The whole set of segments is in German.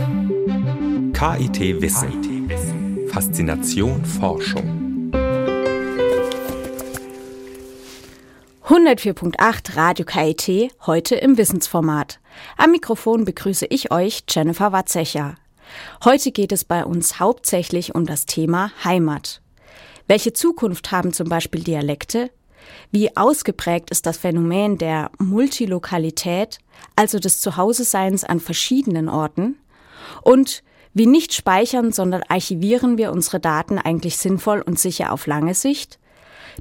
KIT Wissen. Faszination Forschung. 104.8 Radio KIT, heute im Wissensformat. Am Mikrofon begrüße ich euch, Jennifer Watzecher. Heute geht es bei uns hauptsächlich um das Thema Heimat. Welche Zukunft haben zum Beispiel Dialekte? Wie ausgeprägt ist das Phänomen der Multilokalität, also des Zuhause-Seins an verschiedenen Orten? Und wie nicht speichern, sondern archivieren wir unsere Daten eigentlich sinnvoll und sicher auf lange Sicht?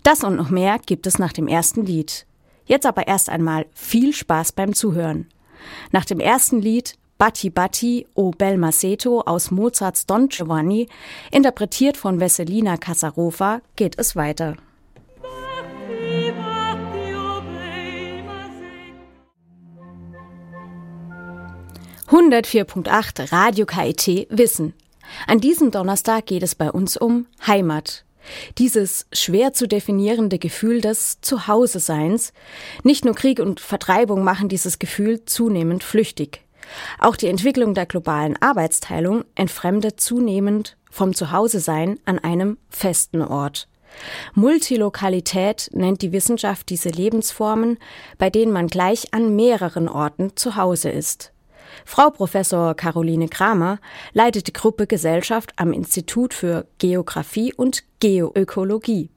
Das und noch mehr gibt es nach dem ersten Lied. Jetzt aber erst einmal viel Spaß beim Zuhören. Nach dem ersten Lied Batti Batti o Bel Maceto aus Mozarts Don Giovanni, interpretiert von Veselina Kasarova, geht es weiter. 104.8 Radio KIT Wissen. An diesem Donnerstag geht es bei uns um Heimat. Dieses schwer zu definierende Gefühl des Zuhause-Seins. Nicht nur Krieg und Vertreibung machen dieses Gefühl zunehmend flüchtig. Auch die Entwicklung der globalen Arbeitsteilung entfremdet zunehmend vom Zuhause-Sein an einem festen Ort. Multilokalität nennt die Wissenschaft diese Lebensformen, bei denen man gleich an mehreren Orten zu Hause ist. Frau Professor Caroline Kramer leitet die Gruppe Gesellschaft am Institut für Geographie und Geoökologie.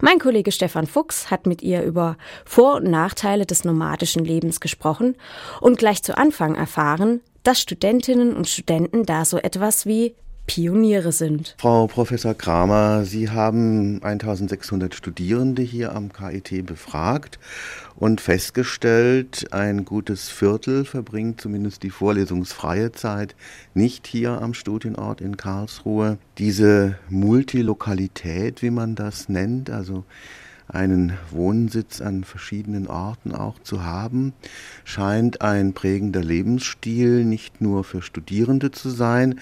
Mein Kollege Stefan Fuchs hat mit ihr über Vor- und Nachteile des nomadischen Lebens gesprochen und gleich zu Anfang erfahren, dass Studentinnen und Studenten da so etwas wie Pioniere sind. Frau Professor Kramer, Sie haben 1600 Studierende hier am KIT befragt und festgestellt, ein gutes Viertel verbringt zumindest die vorlesungsfreie Zeit nicht hier am Studienort in Karlsruhe. Diese Multilokalität, wie man das nennt, also einen Wohnsitz an verschiedenen Orten auch zu haben, scheint ein prägender Lebensstil nicht nur für Studierende zu sein,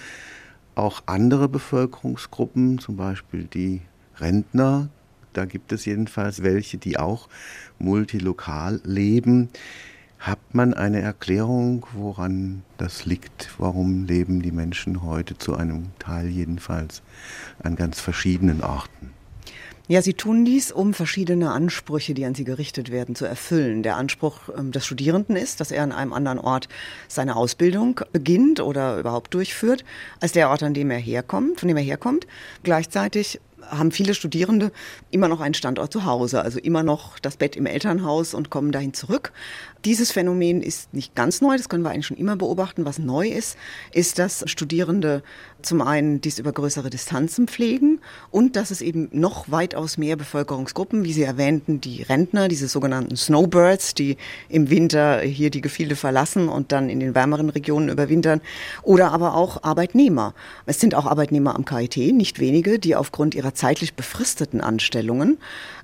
auch andere Bevölkerungsgruppen, zum Beispiel die Rentner, da gibt es jedenfalls welche, die auch multilokal leben. Hat man eine Erklärung, woran das liegt? Warum leben die Menschen heute zu einem Teil jedenfalls an ganz verschiedenen Orten? Ja, sie tun dies, um verschiedene Ansprüche, die an sie gerichtet werden, zu erfüllen. Der Anspruch ähm, des Studierenden ist, dass er an einem anderen Ort seine Ausbildung beginnt oder überhaupt durchführt, als der Ort, an dem er herkommt, von dem er herkommt. Gleichzeitig haben viele Studierende immer noch einen Standort zu Hause, also immer noch das Bett im Elternhaus und kommen dahin zurück. Dieses Phänomen ist nicht ganz neu, das können wir eigentlich schon immer beobachten. Was neu ist, ist, dass Studierende zum einen dies über größere Distanzen pflegen und dass es eben noch weitaus mehr Bevölkerungsgruppen, wie Sie erwähnten, die Rentner, diese sogenannten Snowbirds, die im Winter hier die Gefilde verlassen und dann in den wärmeren Regionen überwintern, oder aber auch Arbeitnehmer. Es sind auch Arbeitnehmer am KIT, nicht wenige, die aufgrund ihrer zeitlich befristeten Anstellungen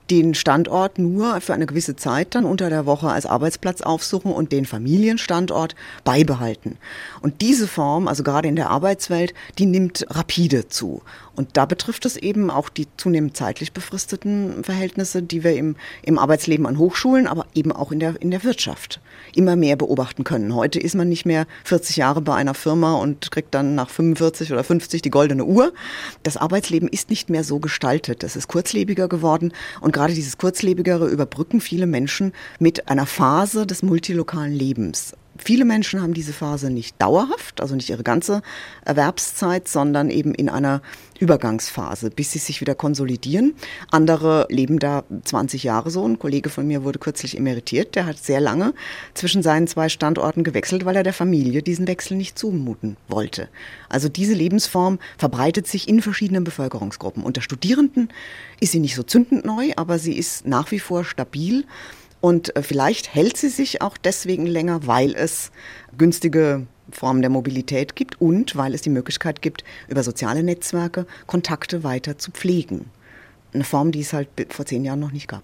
den Standort nur für eine gewisse Zeit dann unter der Woche als Arbeitsplatz aufsuchen und den Familienstandort beibehalten. Und diese Form, also gerade in der Arbeitswelt, die nimmt rapide zu. Und da betrifft es eben auch die zunehmend zeitlich befristeten Verhältnisse, die wir im, im Arbeitsleben an Hochschulen, aber eben auch in der, in der Wirtschaft immer mehr beobachten können. Heute ist man nicht mehr 40 Jahre bei einer Firma und kriegt dann nach 45 oder 50 die goldene Uhr. Das Arbeitsleben ist nicht mehr so gestaltet. Es ist kurzlebiger geworden und gerade dieses kurzlebigere überbrücken viele Menschen mit einer Phase des multilokalen Lebens. Viele Menschen haben diese Phase nicht dauerhaft, also nicht ihre ganze Erwerbszeit, sondern eben in einer Übergangsphase, bis sie sich wieder konsolidieren. Andere leben da 20 Jahre so. Ein Kollege von mir wurde kürzlich emeritiert, der hat sehr lange zwischen seinen zwei Standorten gewechselt, weil er der Familie diesen Wechsel nicht zumuten wollte. Also diese Lebensform verbreitet sich in verschiedenen Bevölkerungsgruppen. Unter Studierenden ist sie nicht so zündend neu, aber sie ist nach wie vor stabil und äh, vielleicht hält sie sich auch deswegen länger, weil es günstige Formen der Mobilität gibt und weil es die Möglichkeit gibt, über soziale Netzwerke Kontakte weiter zu pflegen. Eine Form, die es halt vor zehn Jahren noch nicht gab.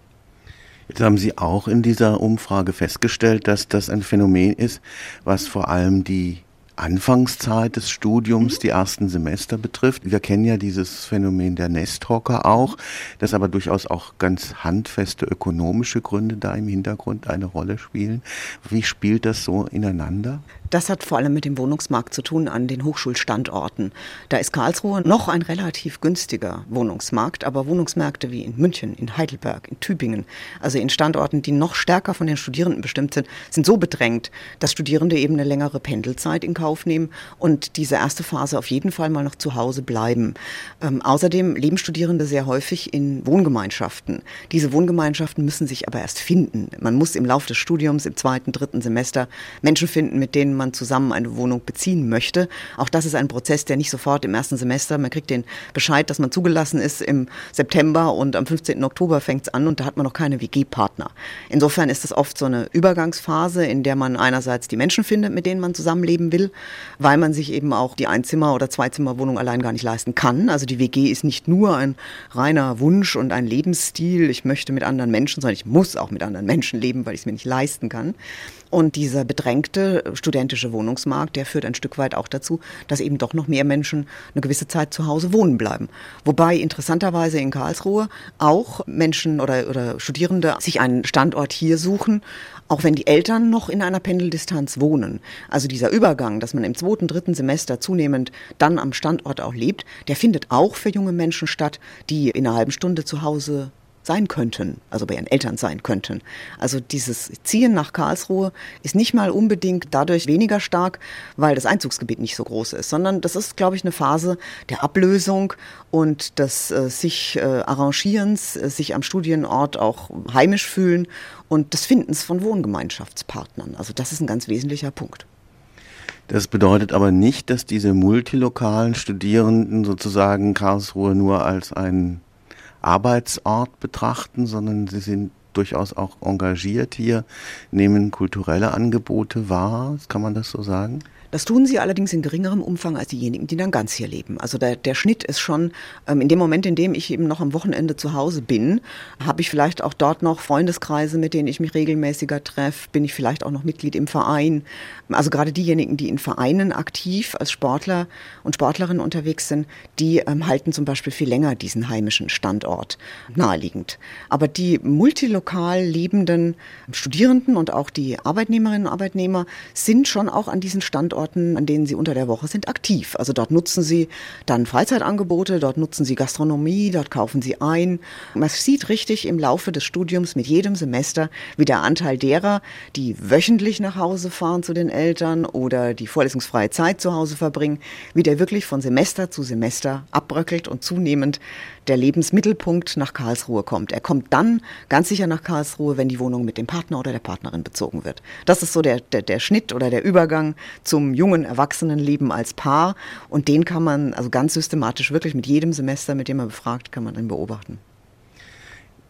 Jetzt haben Sie auch in dieser Umfrage festgestellt, dass das ein Phänomen ist, was vor allem die Anfangszeit des Studiums, die ersten Semester betrifft. Wir kennen ja dieses Phänomen der Nesthocker auch, dass aber durchaus auch ganz handfeste ökonomische Gründe da im Hintergrund eine Rolle spielen. Wie spielt das so ineinander? Das hat vor allem mit dem Wohnungsmarkt zu tun an den Hochschulstandorten. Da ist Karlsruhe noch ein relativ günstiger Wohnungsmarkt, aber Wohnungsmärkte wie in München, in Heidelberg, in Tübingen, also in Standorten, die noch stärker von den Studierenden bestimmt sind, sind so bedrängt, dass Studierende eben eine längere Pendelzeit in Kauf nehmen und diese erste Phase auf jeden Fall mal noch zu Hause bleiben. Ähm, außerdem leben Studierende sehr häufig in Wohngemeinschaften. Diese Wohngemeinschaften müssen sich aber erst finden. Man muss im Laufe des Studiums im zweiten, dritten Semester Menschen finden, mit denen man zusammen eine Wohnung beziehen möchte. Auch das ist ein Prozess, der nicht sofort im ersten Semester, man kriegt den Bescheid, dass man zugelassen ist im September und am 15. Oktober fängt es an und da hat man noch keine WG-Partner. Insofern ist das oft so eine Übergangsphase, in der man einerseits die Menschen findet, mit denen man zusammenleben will, weil man sich eben auch die Einzimmer- oder Zweizimmerwohnung allein gar nicht leisten kann. Also die WG ist nicht nur ein reiner Wunsch und ein Lebensstil, ich möchte mit anderen Menschen, sondern ich muss auch mit anderen Menschen leben, weil ich es mir nicht leisten kann. Und dieser bedrängte studentische Wohnungsmarkt, der führt ein Stück weit auch dazu, dass eben doch noch mehr Menschen eine gewisse Zeit zu Hause wohnen bleiben. Wobei interessanterweise in Karlsruhe auch Menschen oder, oder Studierende sich einen Standort hier suchen, auch wenn die Eltern noch in einer Pendeldistanz wohnen. Also dieser Übergang, dass man im zweiten, dritten Semester zunehmend dann am Standort auch lebt, der findet auch für junge Menschen statt, die in einer halben Stunde zu Hause sein könnten, also bei ihren Eltern sein könnten. Also dieses Ziehen nach Karlsruhe ist nicht mal unbedingt dadurch weniger stark, weil das Einzugsgebiet nicht so groß ist, sondern das ist, glaube ich, eine Phase der Ablösung und des äh, sich äh, Arrangierens, äh, sich am Studienort auch heimisch fühlen und des Findens von Wohngemeinschaftspartnern. Also das ist ein ganz wesentlicher Punkt. Das bedeutet aber nicht, dass diese multilokalen Studierenden sozusagen Karlsruhe nur als ein Arbeitsort betrachten, sondern sie sind durchaus auch engagiert hier, nehmen kulturelle Angebote wahr. Kann man das so sagen? Das tun sie allerdings in geringerem Umfang als diejenigen, die dann ganz hier leben. Also der, der Schnitt ist schon, ähm, in dem Moment, in dem ich eben noch am Wochenende zu Hause bin, habe ich vielleicht auch dort noch Freundeskreise, mit denen ich mich regelmäßiger treffe, bin ich vielleicht auch noch Mitglied im Verein. Also gerade diejenigen, die in Vereinen aktiv als Sportler und Sportlerinnen unterwegs sind, die ähm, halten zum Beispiel viel länger diesen heimischen Standort naheliegend. Aber die multilokal lebenden Studierenden und auch die Arbeitnehmerinnen und Arbeitnehmer sind schon auch an diesen Standorten Standorten, an denen sie unter der Woche sind, aktiv. Also dort nutzen sie dann Freizeitangebote, dort nutzen sie Gastronomie, dort kaufen sie ein. Man sieht richtig im Laufe des Studiums mit jedem Semester, wie der Anteil derer, die wöchentlich nach Hause fahren zu den Eltern oder die vorlesungsfreie Zeit zu Hause verbringen, wie der wirklich von Semester zu Semester abbröckelt und zunehmend der Lebensmittelpunkt nach Karlsruhe kommt. Er kommt dann ganz sicher nach Karlsruhe, wenn die Wohnung mit dem Partner oder der Partnerin bezogen wird. Das ist so der, der, der Schnitt oder der Übergang zum jungen Erwachsenenleben als Paar. Und den kann man also ganz systematisch wirklich mit jedem Semester, mit dem man befragt, kann man dann beobachten.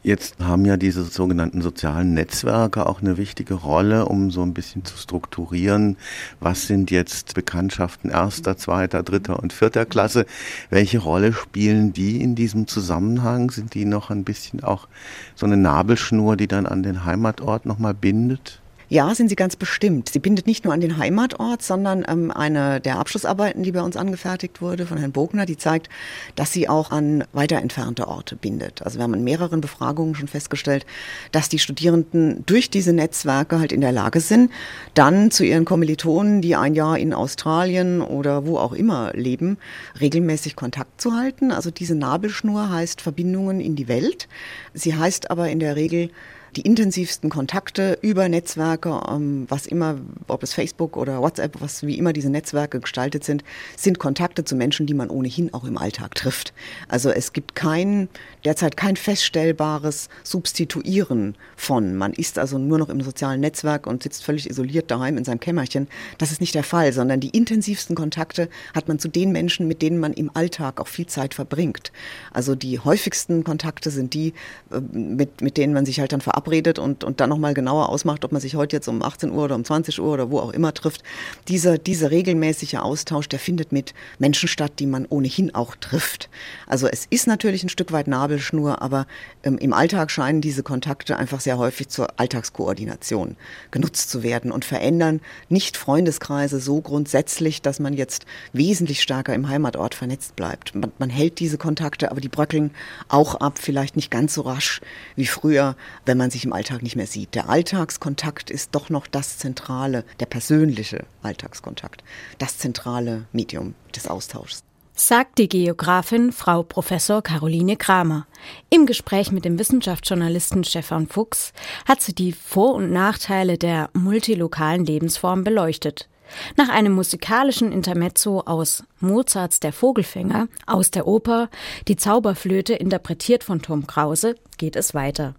Jetzt haben ja diese sogenannten sozialen Netzwerke auch eine wichtige Rolle, um so ein bisschen zu strukturieren, was sind jetzt Bekanntschaften erster, zweiter, dritter und vierter Klasse. Welche Rolle spielen die in diesem Zusammenhang? Sind die noch ein bisschen auch so eine Nabelschnur, die dann an den Heimatort nochmal bindet? Ja, sind sie ganz bestimmt. Sie bindet nicht nur an den Heimatort, sondern ähm, eine der Abschlussarbeiten, die bei uns angefertigt wurde von Herrn Bogner, die zeigt, dass sie auch an weiter entfernte Orte bindet. Also wir haben in mehreren Befragungen schon festgestellt, dass die Studierenden durch diese Netzwerke halt in der Lage sind, dann zu ihren Kommilitonen, die ein Jahr in Australien oder wo auch immer leben, regelmäßig Kontakt zu halten. Also diese Nabelschnur heißt Verbindungen in die Welt. Sie heißt aber in der Regel die intensivsten Kontakte über Netzwerke, ähm, was immer, ob es Facebook oder WhatsApp, was wie immer diese Netzwerke gestaltet sind, sind Kontakte zu Menschen, die man ohnehin auch im Alltag trifft. Also es gibt kein, derzeit kein feststellbares Substituieren von. Man ist also nur noch im sozialen Netzwerk und sitzt völlig isoliert daheim in seinem Kämmerchen. Das ist nicht der Fall, sondern die intensivsten Kontakte hat man zu den Menschen, mit denen man im Alltag auch viel Zeit verbringt. Also die häufigsten Kontakte sind die, äh, mit, mit denen man sich halt dann verabredet verabredet und, und dann nochmal genauer ausmacht, ob man sich heute jetzt um 18 Uhr oder um 20 Uhr oder wo auch immer trifft. Dieser, dieser regelmäßige Austausch, der findet mit Menschen statt, die man ohnehin auch trifft. Also es ist natürlich ein Stück weit Nabelschnur, aber ähm, im Alltag scheinen diese Kontakte einfach sehr häufig zur Alltagskoordination genutzt zu werden und verändern nicht Freundeskreise so grundsätzlich, dass man jetzt wesentlich stärker im Heimatort vernetzt bleibt. Man, man hält diese Kontakte, aber die bröckeln auch ab, vielleicht nicht ganz so rasch wie früher, wenn man sich im Alltag nicht mehr sieht. Der Alltagskontakt ist doch noch das zentrale, der persönliche Alltagskontakt, das zentrale Medium des Austauschs sagt die Geografin Frau Professor Caroline Kramer. Im Gespräch mit dem Wissenschaftsjournalisten Stefan Fuchs hat sie die Vor- und Nachteile der multilokalen Lebensform beleuchtet. Nach einem musikalischen Intermezzo aus Mozarts Der Vogelfänger aus der Oper Die Zauberflöte interpretiert von Tom Krause geht es weiter.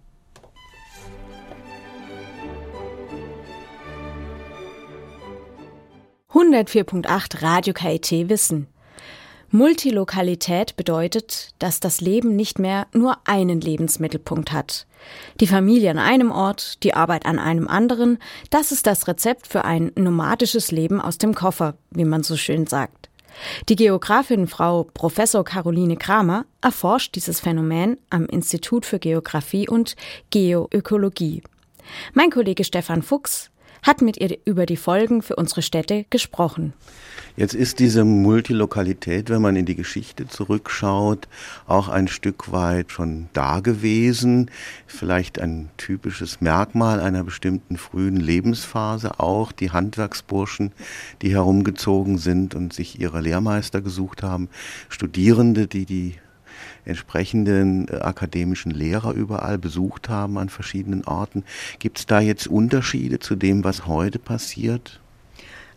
»104.8 Radio KIT Wissen«, Multilokalität bedeutet, dass das Leben nicht mehr nur einen Lebensmittelpunkt hat. Die Familie an einem Ort, die Arbeit an einem anderen, das ist das Rezept für ein nomadisches Leben aus dem Koffer, wie man so schön sagt. Die Geografin Frau Professor Caroline Kramer erforscht dieses Phänomen am Institut für Geographie und Geoökologie. Mein Kollege Stefan Fuchs hat mit ihr über die Folgen für unsere Städte gesprochen. Jetzt ist diese Multilokalität, wenn man in die Geschichte zurückschaut, auch ein Stück weit schon da gewesen. Vielleicht ein typisches Merkmal einer bestimmten frühen Lebensphase auch. Die Handwerksburschen, die herumgezogen sind und sich ihre Lehrmeister gesucht haben. Studierende, die die entsprechenden äh, akademischen Lehrer überall besucht haben an verschiedenen Orten. Gibt es da jetzt Unterschiede zu dem, was heute passiert?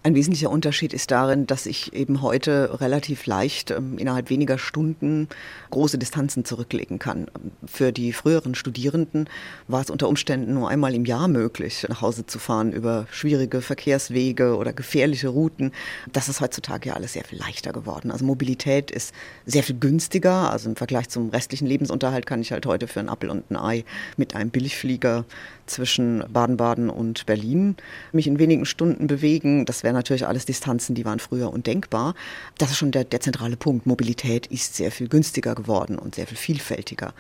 Ein wesentlicher Unterschied ist darin, dass ich eben heute relativ leicht ähm, innerhalb weniger Stunden große Distanzen zurücklegen kann. Für die früheren Studierenden war es unter Umständen nur einmal im Jahr möglich, nach Hause zu fahren über schwierige Verkehrswege oder gefährliche Routen. Das ist heutzutage ja alles sehr viel leichter geworden. Also Mobilität ist sehr viel günstiger. Also im Vergleich zum restlichen Lebensunterhalt kann ich halt heute für einen Appel und ein Ei mit einem Billigflieger zwischen Baden-Baden und Berlin mich in wenigen Stunden bewegen. Das wären natürlich alles Distanzen, die waren früher undenkbar. Das ist schon der, der zentrale Punkt. Mobilität ist sehr viel günstiger geworden und sehr viel vielfältiger.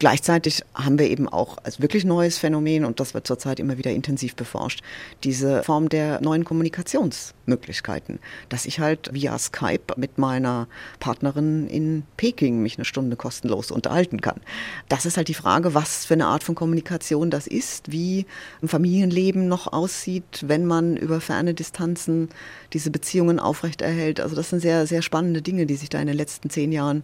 Gleichzeitig haben wir eben auch als wirklich neues Phänomen, und das wird zurzeit immer wieder intensiv beforscht, diese Form der neuen Kommunikationsmöglichkeiten. Dass ich halt via Skype mit meiner Partnerin in Peking mich eine Stunde kostenlos unterhalten kann. Das ist halt die Frage, was für eine Art von Kommunikation das ist, wie ein Familienleben noch aussieht, wenn man über ferne Distanzen diese Beziehungen aufrechterhält. Also das sind sehr, sehr spannende Dinge, die sich da in den letzten zehn Jahren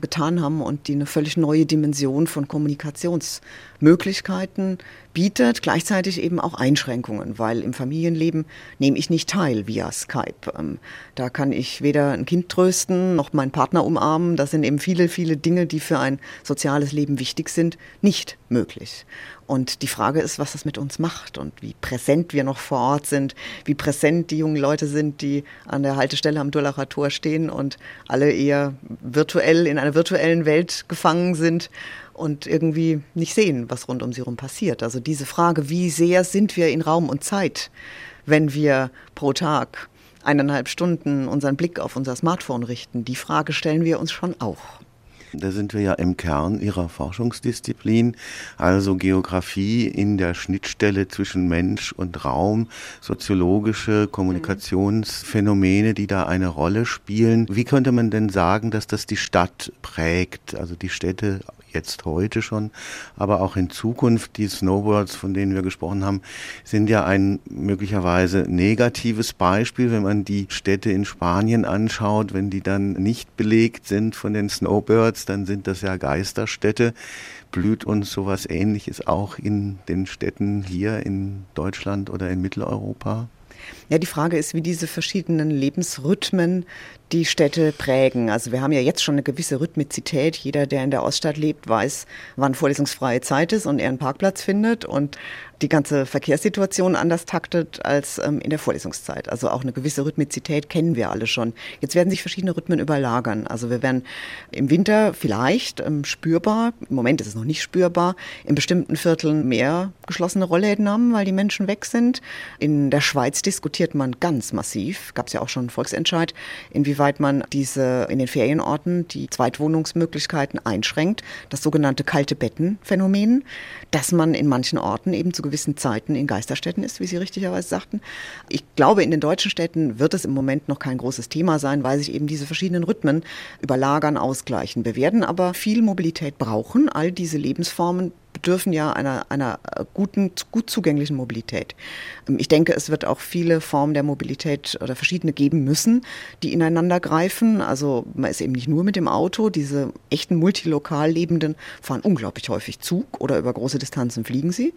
getan haben und die eine völlig neue Dimension von Kommunikationsmöglichkeiten bietet, gleichzeitig eben auch Einschränkungen, weil im Familienleben nehme ich nicht teil via Skype. Ähm, da kann ich weder ein Kind trösten noch meinen Partner umarmen. Das sind eben viele, viele Dinge, die für ein soziales Leben wichtig sind, nicht möglich. Und die Frage ist, was das mit uns macht und wie präsent wir noch vor Ort sind, wie präsent die jungen Leute sind, die an der Haltestelle am Dullacher Tor stehen und alle eher virtuell in einer virtuellen Welt gefangen sind und irgendwie nicht sehen, was rund um sie herum passiert. Also diese Frage, wie sehr sind wir in Raum und Zeit, wenn wir pro Tag eineinhalb Stunden unseren Blick auf unser Smartphone richten, die Frage stellen wir uns schon auch. Da sind wir ja im Kern Ihrer Forschungsdisziplin, also Geografie in der Schnittstelle zwischen Mensch und Raum, soziologische Kommunikationsphänomene, die da eine Rolle spielen. Wie könnte man denn sagen, dass das die Stadt prägt, also die Städte jetzt heute schon, aber auch in Zukunft. Die Snowboards, von denen wir gesprochen haben, sind ja ein möglicherweise negatives Beispiel, wenn man die Städte in Spanien anschaut. Wenn die dann nicht belegt sind von den Snowbirds, dann sind das ja Geisterstädte. Blüht uns sowas ähnliches auch in den Städten hier in Deutschland oder in Mitteleuropa? Ja, die Frage ist, wie diese verschiedenen Lebensrhythmen die Städte prägen. Also wir haben ja jetzt schon eine gewisse Rhythmizität. Jeder, der in der Oststadt lebt, weiß, wann vorlesungsfreie Zeit ist und er einen Parkplatz findet. Und die ganze Verkehrssituation anders taktet als ähm, in der Vorlesungszeit. Also auch eine gewisse Rhythmizität kennen wir alle schon. Jetzt werden sich verschiedene Rhythmen überlagern. Also wir werden im Winter vielleicht ähm, spürbar, im Moment ist es noch nicht spürbar, in bestimmten Vierteln mehr geschlossene Rollläden haben, weil die Menschen weg sind. In der Schweiz diskutiert man ganz massiv, gab es ja auch schon einen Volksentscheid, inwieweit man diese in den Ferienorten die Zweitwohnungsmöglichkeiten einschränkt, das sogenannte kalte Betten-Phänomen, dass man in manchen Orten eben zu gewissen Zeiten in Geisterstädten ist, wie Sie richtigerweise sagten. Ich glaube, in den deutschen Städten wird es im Moment noch kein großes Thema sein, weil sich eben diese verschiedenen Rhythmen überlagern, ausgleichen. Wir werden aber viel Mobilität brauchen. All diese Lebensformen bedürfen ja einer, einer guten, gut zugänglichen Mobilität. Ähm, ich denke, es wird auch viele Formen der Mobilität oder verschiedene geben müssen, die ineinander greifen. Also man ist eben nicht nur mit dem Auto. Diese echten multilokal Lebenden fahren unglaublich häufig Zug oder über große Distanzen fliegen sie.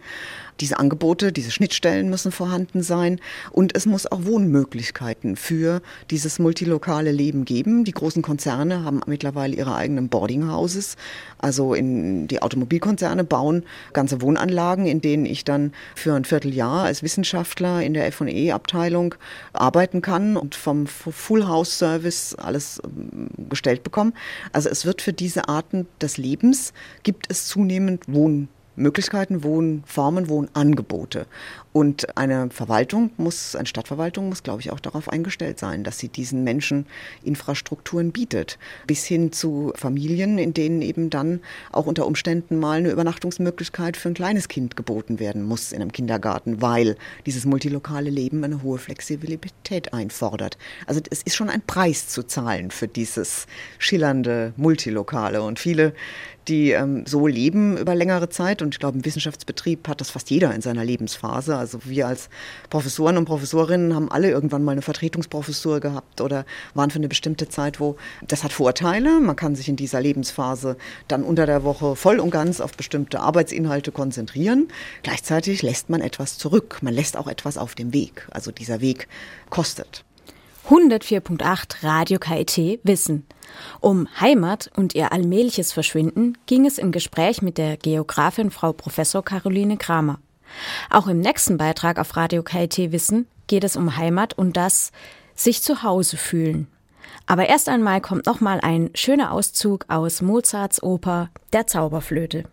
Diese Angebote, diese Schnittstellen müssen vorhanden sein und es muss auch Wohnmöglichkeiten für dieses multilokale Leben geben. Die großen Konzerne haben mittlerweile ihre eigenen Boardinghouses, also in die Automobilkonzerne bauen ganze Wohnanlagen, in denen ich dann für ein Vierteljahr als Wissenschaftler in der F&E-Abteilung arbeiten kann und vom Full House Service alles ähm, gestellt bekomme. Also es wird für diese Arten des Lebens gibt es zunehmend Wohn Möglichkeiten, Wohnformen, Wohnangebote. Und eine Verwaltung muss, eine Stadtverwaltung muss, glaube ich, auch darauf eingestellt sein, dass sie diesen Menschen Infrastrukturen bietet. Bis hin zu Familien, in denen eben dann auch unter Umständen mal eine Übernachtungsmöglichkeit für ein kleines Kind geboten werden muss in einem Kindergarten, weil dieses multilokale Leben eine hohe Flexibilität einfordert. Also es ist schon ein Preis zu zahlen für dieses schillernde Multilokale. Und viele die ähm, so leben über längere Zeit. Und ich glaube, im Wissenschaftsbetrieb hat das fast jeder in seiner Lebensphase. Also wir als Professoren und Professorinnen haben alle irgendwann mal eine Vertretungsprofessur gehabt oder waren für eine bestimmte Zeit, wo das hat Vorteile. Man kann sich in dieser Lebensphase dann unter der Woche voll und ganz auf bestimmte Arbeitsinhalte konzentrieren. Gleichzeitig lässt man etwas zurück. Man lässt auch etwas auf dem Weg. Also dieser Weg kostet. 104.8 Radio KIT Wissen. Um Heimat und ihr allmähliches Verschwinden ging es im Gespräch mit der Geografin Frau Professor Caroline Kramer. Auch im nächsten Beitrag auf Radio KIT Wissen geht es um Heimat und das sich zu Hause fühlen. Aber erst einmal kommt noch mal ein schöner Auszug aus Mozarts Oper Der Zauberflöte.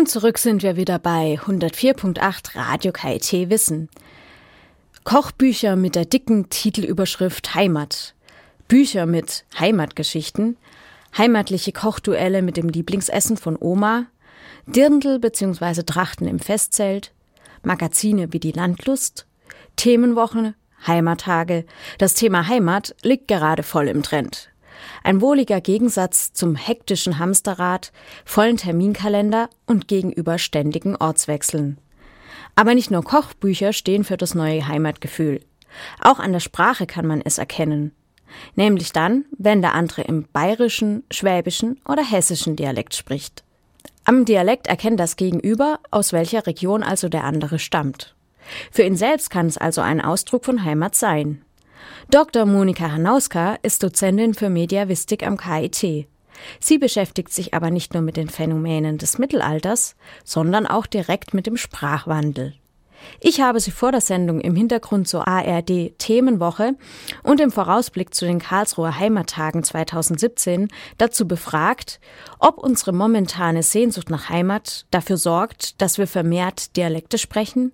Und zurück sind wir wieder bei 104.8 Radio KIT Wissen. Kochbücher mit der dicken Titelüberschrift Heimat. Bücher mit Heimatgeschichten. Heimatliche Kochduelle mit dem Lieblingsessen von Oma. Dirndl bzw. Trachten im Festzelt. Magazine wie die Landlust. Themenwochen, Heimattage. Das Thema Heimat liegt gerade voll im Trend. Ein wohliger Gegensatz zum hektischen Hamsterrad, vollen Terminkalender und gegenüber ständigen Ortswechseln. Aber nicht nur Kochbücher stehen für das neue Heimatgefühl. Auch an der Sprache kann man es erkennen. Nämlich dann, wenn der andere im bayerischen, schwäbischen oder hessischen Dialekt spricht. Am Dialekt erkennt das Gegenüber, aus welcher Region also der andere stammt. Für ihn selbst kann es also ein Ausdruck von Heimat sein. Dr. Monika Hanauska ist Dozentin für Mediavistik am KIT. Sie beschäftigt sich aber nicht nur mit den Phänomenen des Mittelalters, sondern auch direkt mit dem Sprachwandel. Ich habe sie vor der Sendung im Hintergrund zur ARD Themenwoche und im Vorausblick zu den Karlsruher Heimattagen 2017 dazu befragt, ob unsere momentane Sehnsucht nach Heimat dafür sorgt, dass wir vermehrt Dialekte sprechen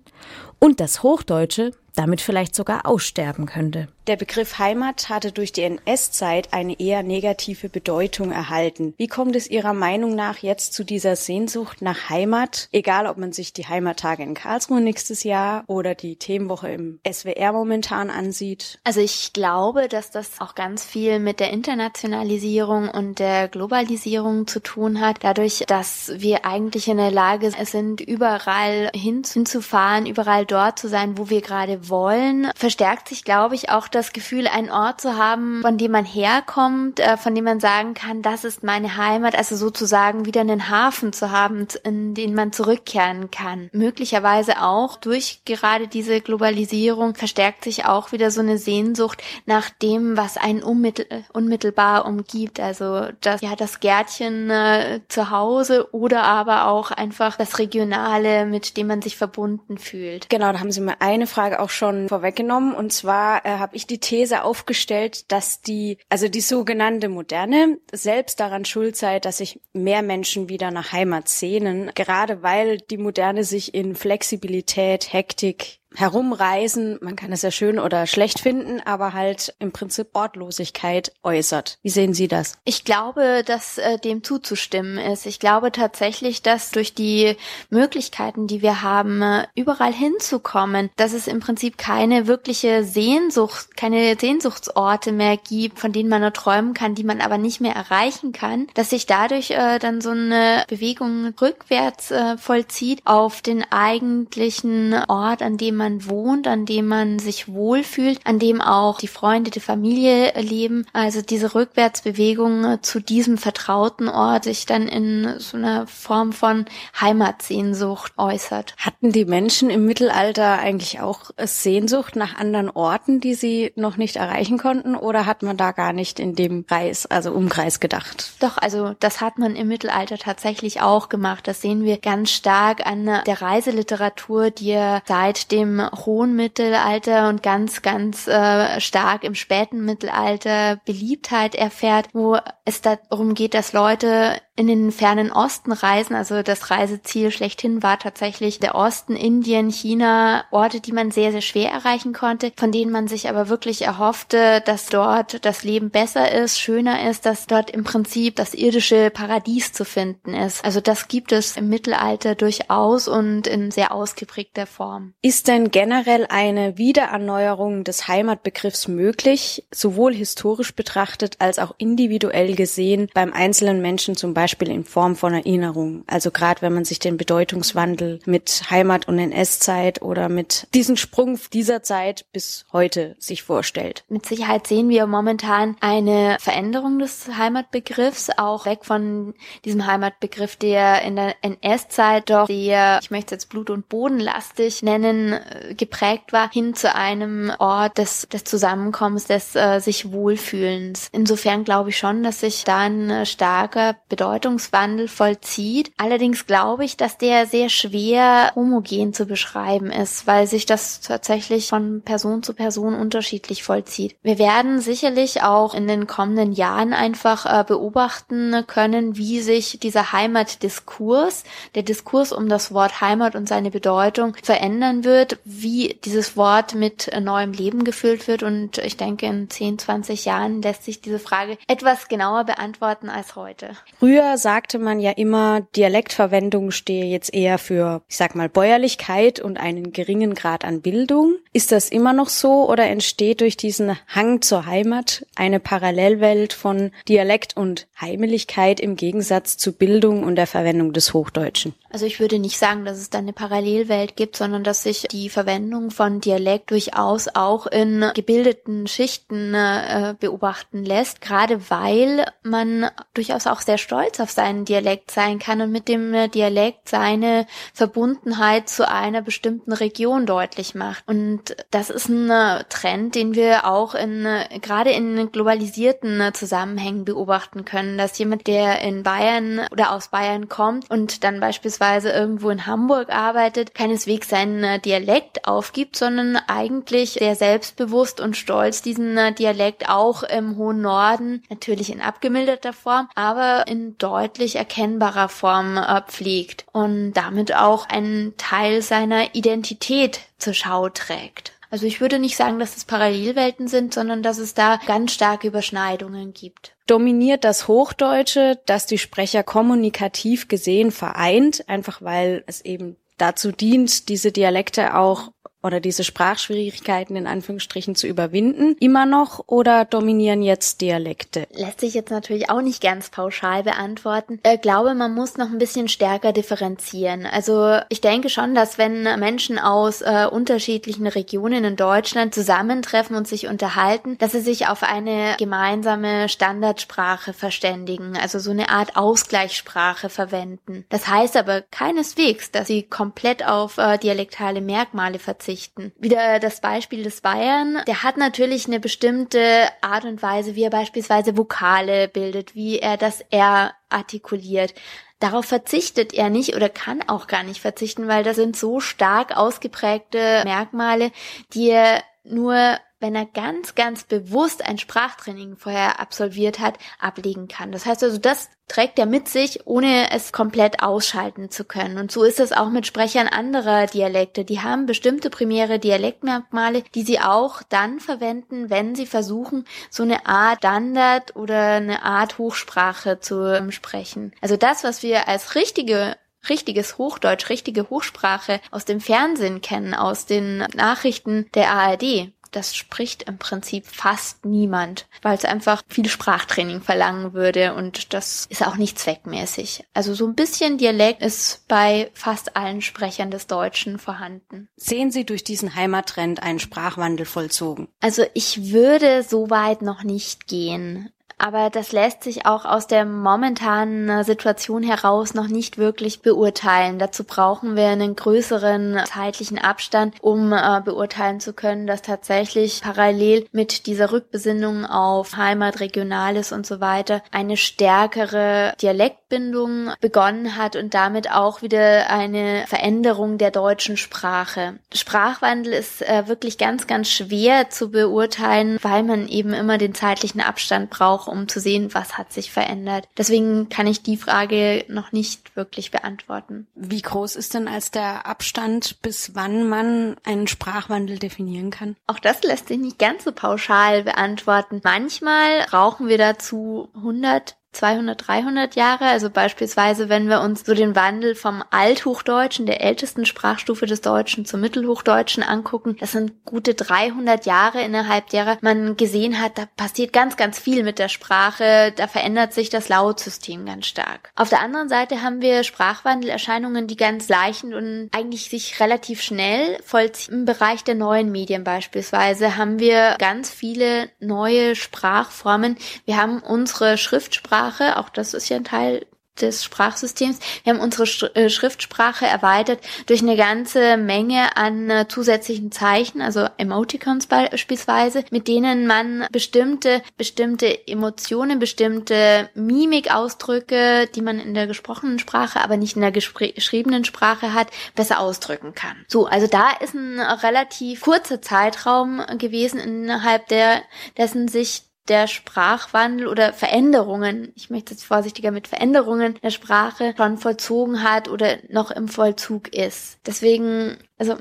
und das Hochdeutsche damit vielleicht sogar aussterben könnte. Der Begriff Heimat hatte durch die NS-Zeit eine eher negative Bedeutung erhalten. Wie kommt es Ihrer Meinung nach jetzt zu dieser Sehnsucht nach Heimat? Egal, ob man sich die Heimattage in Karlsruhe nächstes Jahr oder die Themenwoche im SWR momentan ansieht. Also ich glaube, dass das auch ganz viel mit der Internationalisierung und der Globalisierung zu tun hat. Dadurch, dass wir eigentlich in der Lage sind, überall hinzufahren, überall dort zu sein, wo wir gerade wollen, verstärkt sich, glaube ich, auch das Gefühl, einen Ort zu haben, von dem man herkommt, äh, von dem man sagen kann, das ist meine Heimat, also sozusagen wieder einen Hafen zu haben, in den man zurückkehren kann. Möglicherweise auch durch gerade diese Globalisierung verstärkt sich auch wieder so eine Sehnsucht nach dem, was einen unmittel unmittelbar umgibt. Also das, ja, das Gärtchen äh, zu Hause oder aber auch einfach das Regionale, mit dem man sich verbunden fühlt. Genau, da haben Sie mir eine Frage auch schon vorweggenommen. Und zwar äh, habe ich die These aufgestellt, dass die, also die sogenannte Moderne selbst daran schuld sei, dass sich mehr Menschen wieder nach Heimat sehnen, gerade weil die Moderne sich in Flexibilität, Hektik, Herumreisen, man kann es ja schön oder schlecht finden, aber halt im Prinzip Ortlosigkeit äußert. Wie sehen Sie das? Ich glaube, dass äh, dem zuzustimmen ist. Ich glaube tatsächlich, dass durch die Möglichkeiten, die wir haben, äh, überall hinzukommen, dass es im Prinzip keine wirkliche Sehnsucht, keine Sehnsuchtsorte mehr gibt, von denen man nur träumen kann, die man aber nicht mehr erreichen kann, dass sich dadurch äh, dann so eine Bewegung rückwärts äh, vollzieht auf den eigentlichen Ort, an dem man wohnt, an dem man sich wohlfühlt, an dem auch die Freunde, die Familie leben. Also diese Rückwärtsbewegung äh, zu diesem vertrauten Ort sich dann in so einer Form von Heimatsehnsucht äußert. Hatten die Menschen im Mittelalter eigentlich auch Sehnsucht nach anderen Orten, die sie noch nicht erreichen konnten, oder hat man da gar nicht in dem Kreis, also Umkreis gedacht? Doch, also das hat man im Mittelalter tatsächlich auch gemacht. Das sehen wir ganz stark an der Reiseliteratur, die seit dem im hohen Mittelalter und ganz, ganz äh, stark im späten Mittelalter Beliebtheit erfährt, wo es darum geht, dass Leute in den fernen Osten reisen. Also das Reiseziel schlechthin war tatsächlich der Osten, Indien, China, Orte, die man sehr, sehr schwer erreichen konnte, von denen man sich aber wirklich erhoffte, dass dort das Leben besser ist, schöner ist, dass dort im Prinzip das irdische Paradies zu finden ist. Also das gibt es im Mittelalter durchaus und in sehr ausgeprägter Form. Ist denn generell eine Wiedererneuerung des Heimatbegriffs möglich, sowohl historisch betrachtet als auch individuell gesehen beim einzelnen Menschen zum Beispiel in Form von Erinnerung. Also gerade wenn man sich den Bedeutungswandel mit Heimat- und NS-Zeit oder mit diesem Sprung dieser Zeit bis heute sich vorstellt. Mit Sicherheit sehen wir momentan eine Veränderung des Heimatbegriffs, auch weg von diesem Heimatbegriff, der in der NS-Zeit doch sehr, ich möchte jetzt blut- und bodenlastig nennen, geprägt war, hin zu einem Ort des, des Zusammenkommens, des äh, sich Wohlfühlens. Insofern glaube ich schon, dass sich da ein äh, starker Bedeutung Bedeutungswandel vollzieht. Allerdings glaube ich, dass der sehr schwer homogen zu beschreiben ist, weil sich das tatsächlich von Person zu Person unterschiedlich vollzieht. Wir werden sicherlich auch in den kommenden Jahren einfach äh, beobachten können, wie sich dieser Heimatdiskurs, der Diskurs um das Wort Heimat und seine Bedeutung verändern wird, wie dieses Wort mit neuem Leben gefüllt wird und ich denke, in 10, 20 Jahren lässt sich diese Frage etwas genauer beantworten als heute. Früher Früher sagte man ja immer, Dialektverwendung stehe jetzt eher für, ich sag mal, Bäuerlichkeit und einen geringen Grad an Bildung. Ist das immer noch so oder entsteht durch diesen Hang zur Heimat eine Parallelwelt von Dialekt und Heimeligkeit im Gegensatz zu Bildung und der Verwendung des Hochdeutschen? Also ich würde nicht sagen, dass es da eine Parallelwelt gibt, sondern dass sich die Verwendung von Dialekt durchaus auch in gebildeten Schichten äh, beobachten lässt, gerade weil man durchaus auch sehr stolz stolz auf seinen Dialekt sein kann und mit dem äh, Dialekt seine Verbundenheit zu einer bestimmten Region deutlich macht. Und das ist ein äh, Trend, den wir auch in äh, gerade in globalisierten Zusammenhängen beobachten können, dass jemand, der in Bayern oder aus Bayern kommt und dann beispielsweise irgendwo in Hamburg arbeitet, keineswegs seinen Dialekt aufgibt, sondern eigentlich sehr selbstbewusst und stolz diesen Dialekt auch im hohen Norden, natürlich in abgemilderter Form, aber in deutlich erkennbarer Form äh, pflegt und damit auch einen Teil seiner Identität zur Schau trägt. Also ich würde nicht sagen, dass es Parallelwelten sind, sondern dass es da ganz starke Überschneidungen gibt. Dominiert das Hochdeutsche, das die Sprecher kommunikativ gesehen vereint, einfach weil es eben dazu dient, diese Dialekte auch oder diese Sprachschwierigkeiten in Anführungsstrichen zu überwinden, immer noch oder dominieren jetzt Dialekte? Lässt sich jetzt natürlich auch nicht ganz pauschal beantworten. Ich äh, glaube, man muss noch ein bisschen stärker differenzieren. Also ich denke schon, dass wenn Menschen aus äh, unterschiedlichen Regionen in Deutschland zusammentreffen und sich unterhalten, dass sie sich auf eine gemeinsame Standardsprache verständigen, also so eine Art Ausgleichssprache verwenden. Das heißt aber keineswegs, dass sie komplett auf äh, dialektale Merkmale verzichten. Wieder das Beispiel des Bayern, der hat natürlich eine bestimmte Art und Weise, wie er beispielsweise Vokale bildet, wie er das R artikuliert. Darauf verzichtet er nicht oder kann auch gar nicht verzichten, weil das sind so stark ausgeprägte Merkmale, die er nur wenn er ganz, ganz bewusst ein Sprachtraining vorher absolviert hat, ablegen kann. Das heißt also, das trägt er mit sich, ohne es komplett ausschalten zu können. Und so ist es auch mit Sprechern anderer Dialekte. Die haben bestimmte primäre Dialektmerkmale, die sie auch dann verwenden, wenn sie versuchen, so eine Art Standard oder eine Art Hochsprache zu sprechen. Also das, was wir als richtige richtiges Hochdeutsch, richtige Hochsprache aus dem Fernsehen kennen, aus den Nachrichten der ARD das spricht im Prinzip fast niemand, weil es einfach viel Sprachtraining verlangen würde und das ist auch nicht zweckmäßig. Also so ein bisschen Dialekt ist bei fast allen Sprechern des Deutschen vorhanden. Sehen Sie durch diesen Heimattrend einen Sprachwandel vollzogen? Also ich würde so weit noch nicht gehen aber das lässt sich auch aus der momentanen Situation heraus noch nicht wirklich beurteilen. Dazu brauchen wir einen größeren zeitlichen Abstand, um äh, beurteilen zu können, dass tatsächlich parallel mit dieser Rückbesinnung auf Heimat, Regionales und so weiter eine stärkere Dialektbindung begonnen hat und damit auch wieder eine Veränderung der deutschen Sprache. Sprachwandel ist äh, wirklich ganz, ganz schwer zu beurteilen, weil man eben immer den zeitlichen Abstand braucht um zu sehen, was hat sich verändert. Deswegen kann ich die Frage noch nicht wirklich beantworten. Wie groß ist denn als der Abstand, bis wann man einen Sprachwandel definieren kann? Auch das lässt sich nicht ganz so pauschal beantworten. Manchmal brauchen wir dazu 100 200, 300 Jahre. Also beispielsweise, wenn wir uns so den Wandel vom Althochdeutschen, der ältesten Sprachstufe des Deutschen, zum Mittelhochdeutschen angucken, das sind gute 300 Jahre, innerhalb derer man gesehen hat, da passiert ganz, ganz viel mit der Sprache, da verändert sich das Lautsystem ganz stark. Auf der anderen Seite haben wir Sprachwandelerscheinungen, die ganz leicht und eigentlich sich relativ schnell vollziehen. Im Bereich der neuen Medien beispielsweise haben wir ganz viele neue Sprachformen. Wir haben unsere Schriftsprache Sprache, auch das ist ja ein Teil des Sprachsystems. Wir haben unsere äh, Schriftsprache erweitert durch eine ganze Menge an äh, zusätzlichen Zeichen, also Emoticons beispielsweise, mit denen man bestimmte, bestimmte Emotionen, bestimmte Mimikausdrücke, die man in der gesprochenen Sprache, aber nicht in der geschriebenen Sprache hat, besser ausdrücken kann. So, also da ist ein relativ kurzer Zeitraum gewesen, innerhalb der, dessen sich der Sprachwandel oder Veränderungen, ich möchte jetzt vorsichtiger mit Veränderungen der Sprache schon vollzogen hat oder noch im Vollzug ist. Deswegen, also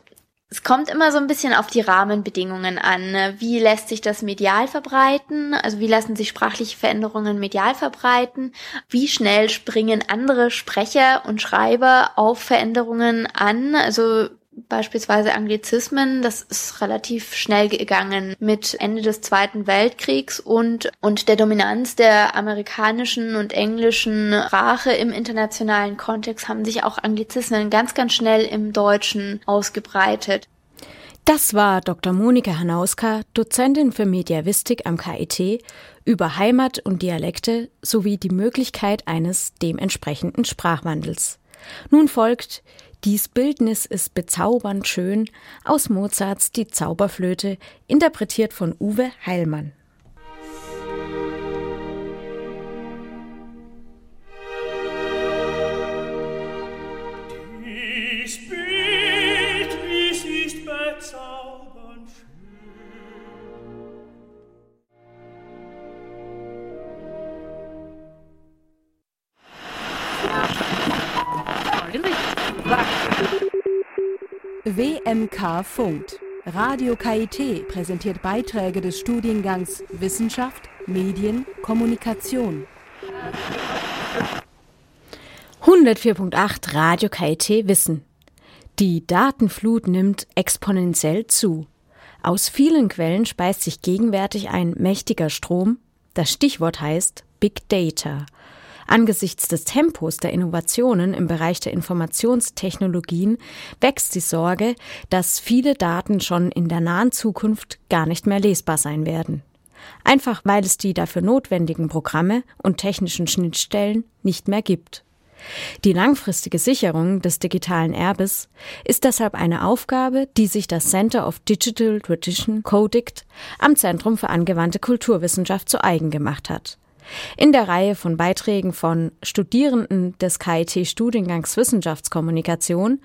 es kommt immer so ein bisschen auf die Rahmenbedingungen an. Ne? Wie lässt sich das medial verbreiten? Also wie lassen sich sprachliche Veränderungen medial verbreiten? Wie schnell springen andere Sprecher und Schreiber auf Veränderungen an? Also beispielsweise Anglizismen, das ist relativ schnell gegangen mit Ende des Zweiten Weltkriegs und, und der Dominanz der amerikanischen und englischen Sprache im internationalen Kontext haben sich auch Anglizismen ganz, ganz schnell im Deutschen ausgebreitet. Das war Dr. Monika Hanauska, Dozentin für Mediavistik am KIT, über Heimat und Dialekte sowie die Möglichkeit eines dementsprechenden Sprachwandels. Nun folgt dies Bildnis ist bezaubernd schön aus Mozarts Die Zauberflöte, interpretiert von Uwe Heilmann. WMK funkt. Radio KIT präsentiert Beiträge des Studiengangs Wissenschaft, Medien, Kommunikation. 104.8 Radio KIT Wissen. Die Datenflut nimmt exponentiell zu. Aus vielen Quellen speist sich gegenwärtig ein mächtiger Strom. Das Stichwort heißt Big Data. Angesichts des Tempos der Innovationen im Bereich der Informationstechnologien wächst die Sorge, dass viele Daten schon in der nahen Zukunft gar nicht mehr lesbar sein werden. Einfach weil es die dafür notwendigen Programme und technischen Schnittstellen nicht mehr gibt. Die langfristige Sicherung des digitalen Erbes ist deshalb eine Aufgabe, die sich das Center of Digital Tradition CODICT am Zentrum für angewandte Kulturwissenschaft zu eigen gemacht hat. In der Reihe von Beiträgen von Studierenden des KIT-Studiengangs Wissenschaftskommunikation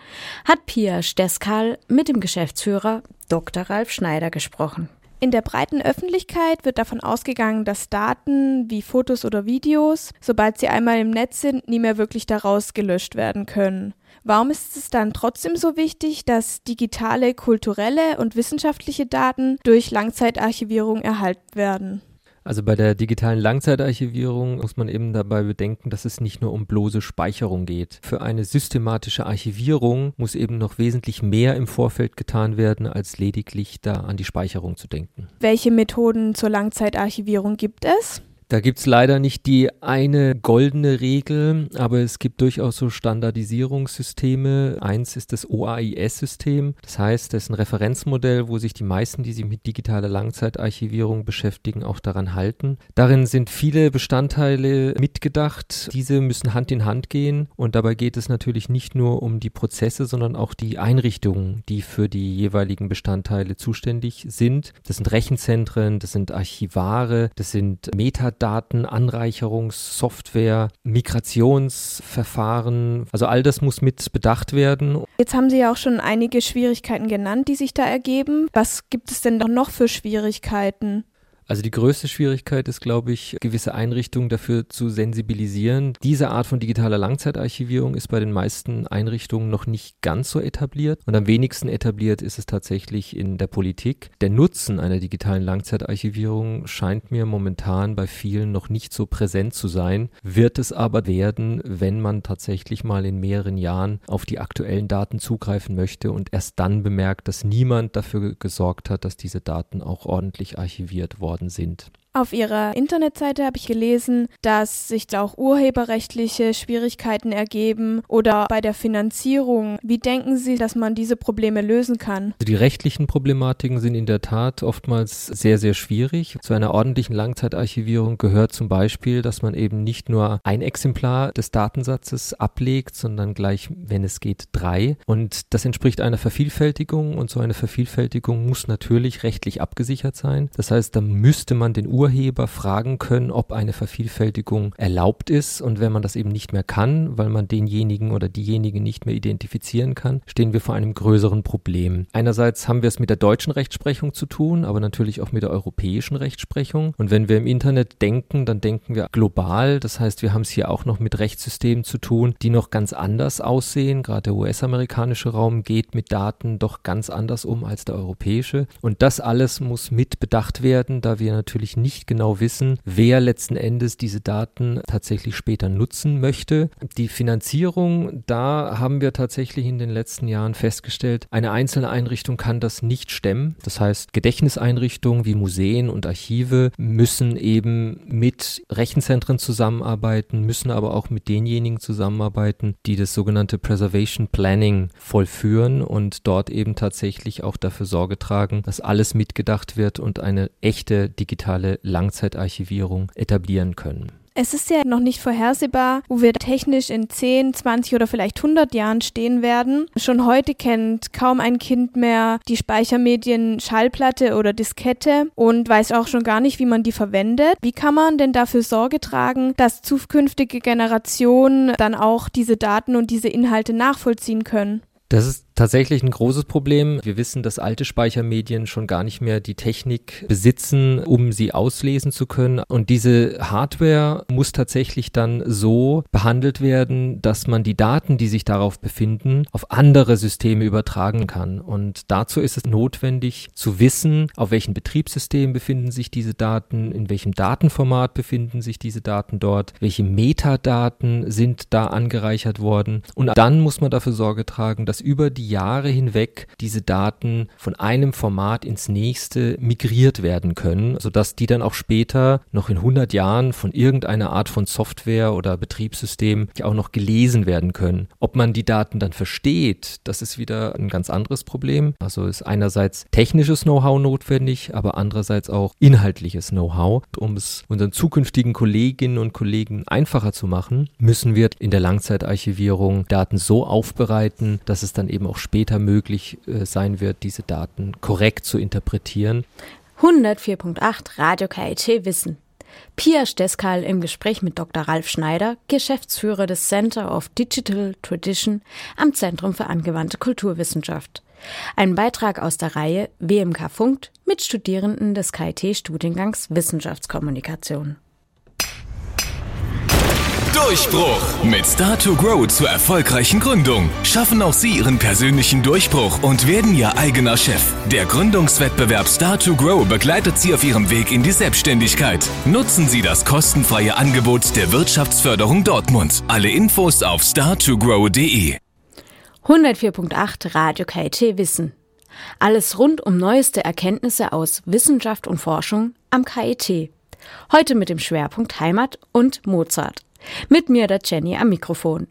hat Pia Steskal mit dem Geschäftsführer Dr. Ralf Schneider gesprochen. In der breiten Öffentlichkeit wird davon ausgegangen, dass Daten wie Fotos oder Videos, sobald sie einmal im Netz sind, nie mehr wirklich daraus gelöscht werden können. Warum ist es dann trotzdem so wichtig, dass digitale, kulturelle und wissenschaftliche Daten durch Langzeitarchivierung erhalten werden? Also bei der digitalen Langzeitarchivierung muss man eben dabei bedenken, dass es nicht nur um bloße Speicherung geht. Für eine systematische Archivierung muss eben noch wesentlich mehr im Vorfeld getan werden, als lediglich da an die Speicherung zu denken. Welche Methoden zur Langzeitarchivierung gibt es? Da gibt's leider nicht die eine goldene Regel, aber es gibt durchaus so Standardisierungssysteme. Eins ist das OAIS-System. Das heißt, das ist ein Referenzmodell, wo sich die meisten, die sich mit digitaler Langzeitarchivierung beschäftigen, auch daran halten. Darin sind viele Bestandteile mitgedacht. Diese müssen Hand in Hand gehen. Und dabei geht es natürlich nicht nur um die Prozesse, sondern auch die Einrichtungen, die für die jeweiligen Bestandteile zuständig sind. Das sind Rechenzentren, das sind Archivare, das sind Metadaten. Datenanreicherungssoftware, Migrationsverfahren. Also all das muss mit bedacht werden. Jetzt haben Sie ja auch schon einige Schwierigkeiten genannt, die sich da ergeben. Was gibt es denn noch für Schwierigkeiten? Also die größte Schwierigkeit ist, glaube ich, gewisse Einrichtungen dafür zu sensibilisieren. Diese Art von digitaler Langzeitarchivierung ist bei den meisten Einrichtungen noch nicht ganz so etabliert und am wenigsten etabliert ist es tatsächlich in der Politik. Der Nutzen einer digitalen Langzeitarchivierung scheint mir momentan bei vielen noch nicht so präsent zu sein, wird es aber werden, wenn man tatsächlich mal in mehreren Jahren auf die aktuellen Daten zugreifen möchte und erst dann bemerkt, dass niemand dafür gesorgt hat, dass diese Daten auch ordentlich archiviert worden worden sind. Auf Ihrer Internetseite habe ich gelesen, dass sich da auch urheberrechtliche Schwierigkeiten ergeben oder bei der Finanzierung. Wie denken Sie, dass man diese Probleme lösen kann? Also die rechtlichen Problematiken sind in der Tat oftmals sehr, sehr schwierig. Zu einer ordentlichen Langzeitarchivierung gehört zum Beispiel, dass man eben nicht nur ein Exemplar des Datensatzes ablegt, sondern gleich, wenn es geht, drei. Und das entspricht einer Vervielfältigung und so eine Vervielfältigung muss natürlich rechtlich abgesichert sein. Das heißt, da müsste man den Ur Urheber fragen können, ob eine Vervielfältigung erlaubt ist. Und wenn man das eben nicht mehr kann, weil man denjenigen oder diejenigen nicht mehr identifizieren kann, stehen wir vor einem größeren Problem. Einerseits haben wir es mit der deutschen Rechtsprechung zu tun, aber natürlich auch mit der europäischen Rechtsprechung. Und wenn wir im Internet denken, dann denken wir global. Das heißt, wir haben es hier auch noch mit Rechtssystemen zu tun, die noch ganz anders aussehen. Gerade der US-amerikanische Raum geht mit Daten doch ganz anders um als der europäische. Und das alles muss mit bedacht werden, da wir natürlich nicht nicht genau wissen, wer letzten Endes diese Daten tatsächlich später nutzen möchte. Die Finanzierung, da haben wir tatsächlich in den letzten Jahren festgestellt, eine einzelne Einrichtung kann das nicht stemmen. Das heißt, Gedächtniseinrichtungen wie Museen und Archive müssen eben mit Rechenzentren zusammenarbeiten, müssen aber auch mit denjenigen zusammenarbeiten, die das sogenannte Preservation Planning vollführen und dort eben tatsächlich auch dafür Sorge tragen, dass alles mitgedacht wird und eine echte digitale Langzeitarchivierung etablieren können. Es ist ja noch nicht vorhersehbar, wo wir technisch in 10, 20 oder vielleicht 100 Jahren stehen werden. Schon heute kennt kaum ein Kind mehr die Speichermedien Schallplatte oder Diskette und weiß auch schon gar nicht, wie man die verwendet. Wie kann man denn dafür Sorge tragen, dass zukünftige Generationen dann auch diese Daten und diese Inhalte nachvollziehen können? Das ist tatsächlich ein großes Problem. Wir wissen, dass alte Speichermedien schon gar nicht mehr die Technik besitzen, um sie auslesen zu können. Und diese Hardware muss tatsächlich dann so behandelt werden, dass man die Daten, die sich darauf befinden, auf andere Systeme übertragen kann. Und dazu ist es notwendig zu wissen, auf welchem Betriebssystem befinden sich diese Daten, in welchem Datenformat befinden sich diese Daten dort, welche Metadaten sind da angereichert worden. Und dann muss man dafür Sorge tragen, dass über die die Jahre hinweg diese Daten von einem Format ins nächste migriert werden können, sodass die dann auch später noch in 100 Jahren von irgendeiner Art von Software oder Betriebssystem auch noch gelesen werden können. Ob man die Daten dann versteht, das ist wieder ein ganz anderes Problem. Also ist einerseits technisches Know-how notwendig, aber andererseits auch inhaltliches Know-how. Um es unseren zukünftigen Kolleginnen und Kollegen einfacher zu machen, müssen wir in der Langzeitarchivierung Daten so aufbereiten, dass es dann eben auch später möglich äh, sein wird, diese Daten korrekt zu interpretieren. 104.8 Radio KIT Wissen. Pia Steskal im Gespräch mit Dr. Ralf Schneider, Geschäftsführer des Center of Digital Tradition am Zentrum für angewandte Kulturwissenschaft. Ein Beitrag aus der Reihe WMK Funkt mit Studierenden des KIT-Studiengangs Wissenschaftskommunikation. Durchbruch. Mit Start2Grow zur erfolgreichen Gründung schaffen auch Sie Ihren persönlichen Durchbruch und werden Ihr eigener Chef. Der Gründungswettbewerb Start2Grow begleitet Sie auf Ihrem Weg in die Selbstständigkeit. Nutzen Sie das kostenfreie Angebot der Wirtschaftsförderung Dortmund. Alle Infos auf start2grow.de. 104.8 Radio KIT Wissen. Alles rund um neueste Erkenntnisse aus Wissenschaft und Forschung am KIT. Heute mit dem Schwerpunkt Heimat und Mozart. Mit mir der Jenny am Mikrofon.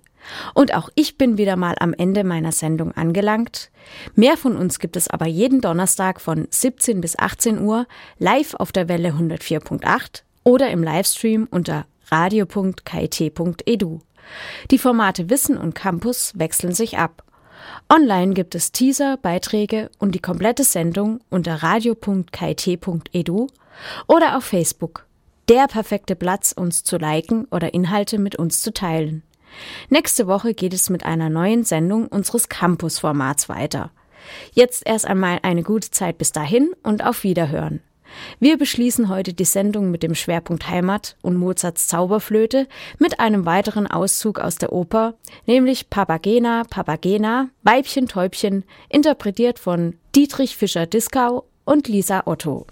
Und auch ich bin wieder mal am Ende meiner Sendung angelangt. Mehr von uns gibt es aber jeden Donnerstag von 17 bis 18 Uhr live auf der Welle 104.8 oder im Livestream unter radio.kit.edu. Die Formate Wissen und Campus wechseln sich ab. Online gibt es Teaser, Beiträge und die komplette Sendung unter radio.kit.edu oder auf Facebook der perfekte Platz, uns zu liken oder Inhalte mit uns zu teilen. Nächste Woche geht es mit einer neuen Sendung unseres Campus-Formats weiter. Jetzt erst einmal eine gute Zeit bis dahin und auf Wiederhören. Wir beschließen heute die Sendung mit dem Schwerpunkt Heimat und Mozarts Zauberflöte mit einem weiteren Auszug aus der Oper, nämlich Papagena, Papagena, Weibchen, Täubchen, interpretiert von Dietrich Fischer-Dieskau und Lisa Otto.